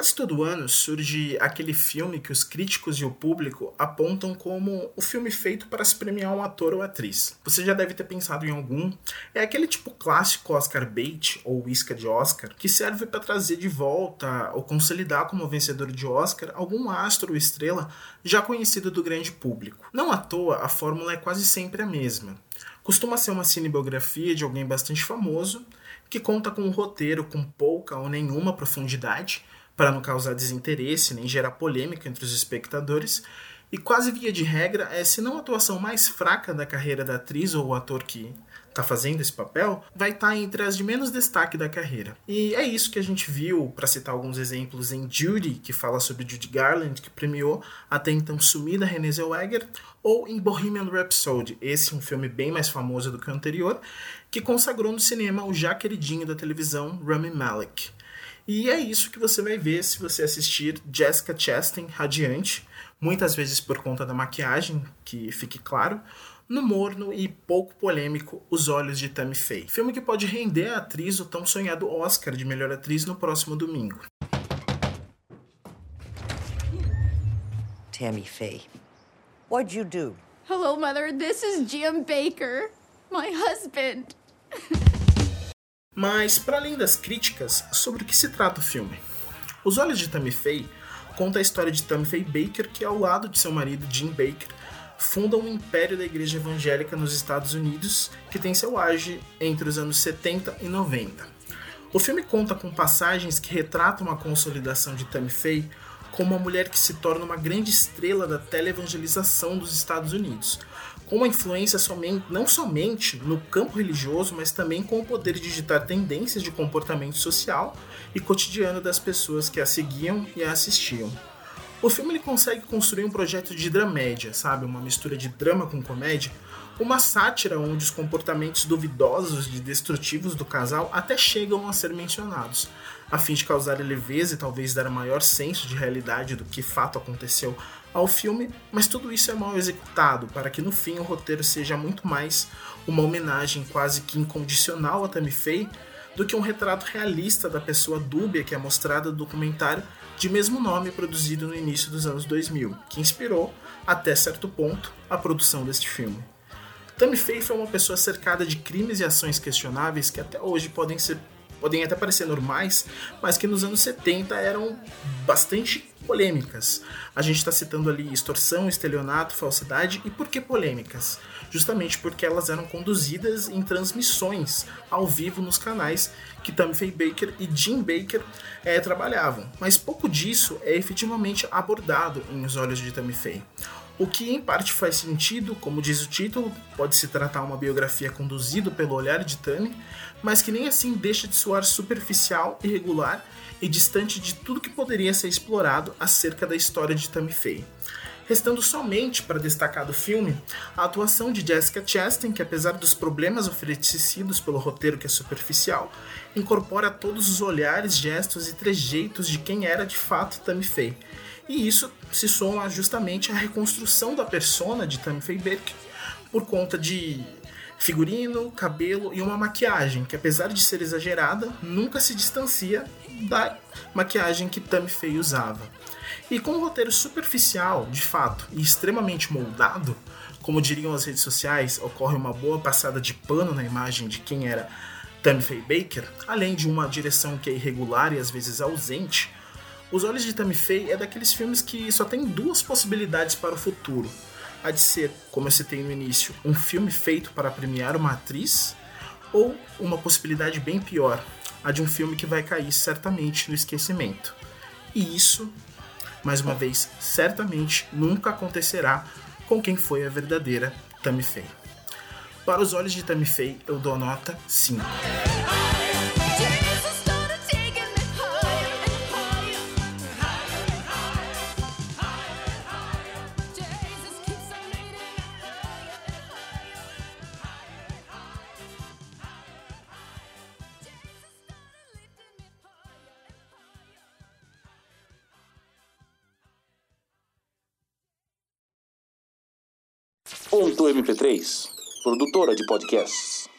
Quase todo ano surge aquele filme que os críticos e o público apontam como o filme feito para se premiar um ator ou atriz. Você já deve ter pensado em algum. É aquele tipo clássico Oscar bait ou isca de Oscar que serve para trazer de volta ou consolidar como vencedor de Oscar algum astro ou estrela já conhecido do grande público. Não à toa, a fórmula é quase sempre a mesma. Costuma ser uma cinebiografia de alguém bastante famoso que conta com um roteiro com pouca ou nenhuma profundidade para não causar desinteresse nem gerar polêmica entre os espectadores, e quase via de regra é se não a atuação mais fraca da carreira da atriz ou ator que está fazendo esse papel, vai estar tá entre as de menos destaque da carreira. E é isso que a gente viu, para citar alguns exemplos, em Judy, que fala sobre Judy Garland, que premiou até então sumida Renée Zellweger, ou em Bohemian Rhapsody, esse um filme bem mais famoso do que o anterior, que consagrou no cinema o já queridinho da televisão Rami Malek. E é isso que você vai ver se você assistir Jessica Chastain radiante, muitas vezes por conta da maquiagem, que fique claro, no morno e pouco polêmico Os Olhos de Tammy Faye. Filme que pode render a atriz o tão sonhado Oscar de melhor atriz no próximo domingo. Tammy Faye, what'd you do? Hello, mother. This is Jim Baker, my husband. Mas, para além das críticas, sobre o que se trata o filme? Os Olhos de Tammy Faye conta a história de Tammy Faye Baker, que ao lado de seu marido Jim Baker, funda um império da igreja evangélica nos Estados Unidos, que tem seu auge entre os anos 70 e 90. O filme conta com passagens que retratam a consolidação de Tammy Faye como uma mulher que se torna uma grande estrela da teleevangelização dos Estados Unidos, com uma influência somente, não somente no campo religioso, mas também com o poder de digitar tendências de comportamento social e cotidiano das pessoas que a seguiam e a assistiam. O filme ele consegue construir um projeto de dramédia, sabe? Uma mistura de drama com comédia, uma sátira onde os comportamentos duvidosos e destrutivos do casal até chegam a ser mencionados, a fim de causar leveza e talvez dar maior senso de realidade do que fato aconteceu ao filme, mas tudo isso é mal executado para que no fim o roteiro seja muito mais uma homenagem quase que incondicional a Tammy Faye do que um retrato realista da pessoa dúbia que é mostrada no documentário de mesmo nome produzido no início dos anos 2000, que inspirou, até certo ponto, a produção deste filme. Tammy Faye foi uma pessoa cercada de crimes e ações questionáveis que até hoje podem ser podem até parecer normais, mas que nos anos 70 eram bastante polêmicas. A gente está citando ali extorsão, estelionato, falsidade e por que polêmicas? Justamente porque elas eram conduzidas em transmissões ao vivo nos canais que Tammy Faye Baker e Jim Baker é, trabalhavam. Mas pouco disso é efetivamente abordado em Os Olhos de Tammy Faye. O que em parte faz sentido, como diz o título, pode se tratar uma biografia conduzida pelo olhar de Tammy, mas que nem assim deixa de soar superficial, irregular e distante de tudo que poderia ser explorado acerca da história de Tammy Faye. Restando somente para destacar do filme a atuação de Jessica Chastain, que apesar dos problemas oferecidos pelo roteiro que é superficial, incorpora todos os olhares, gestos e trejeitos de quem era de fato Tammy Faye e isso se soma justamente à reconstrução da persona de Tammy Faye Baker por conta de figurino, cabelo e uma maquiagem que, apesar de ser exagerada, nunca se distancia da maquiagem que Tammy Faye usava. E com um roteiro superficial, de fato, e extremamente moldado, como diriam as redes sociais, ocorre uma boa passada de pano na imagem de quem era Tammy Faye Baker, além de uma direção que é irregular e às vezes ausente, os Olhos de Faye é daqueles filmes que só tem duas possibilidades para o futuro. A de ser, como eu citei no início, um filme feito para premiar uma atriz, ou uma possibilidade bem pior, a de um filme que vai cair certamente no esquecimento. E isso, mais uma vez, certamente nunca acontecerá com quem foi a verdadeira Faye. Para os olhos de Faye, eu dou nota 5. Ponto MP3, produtora de podcasts.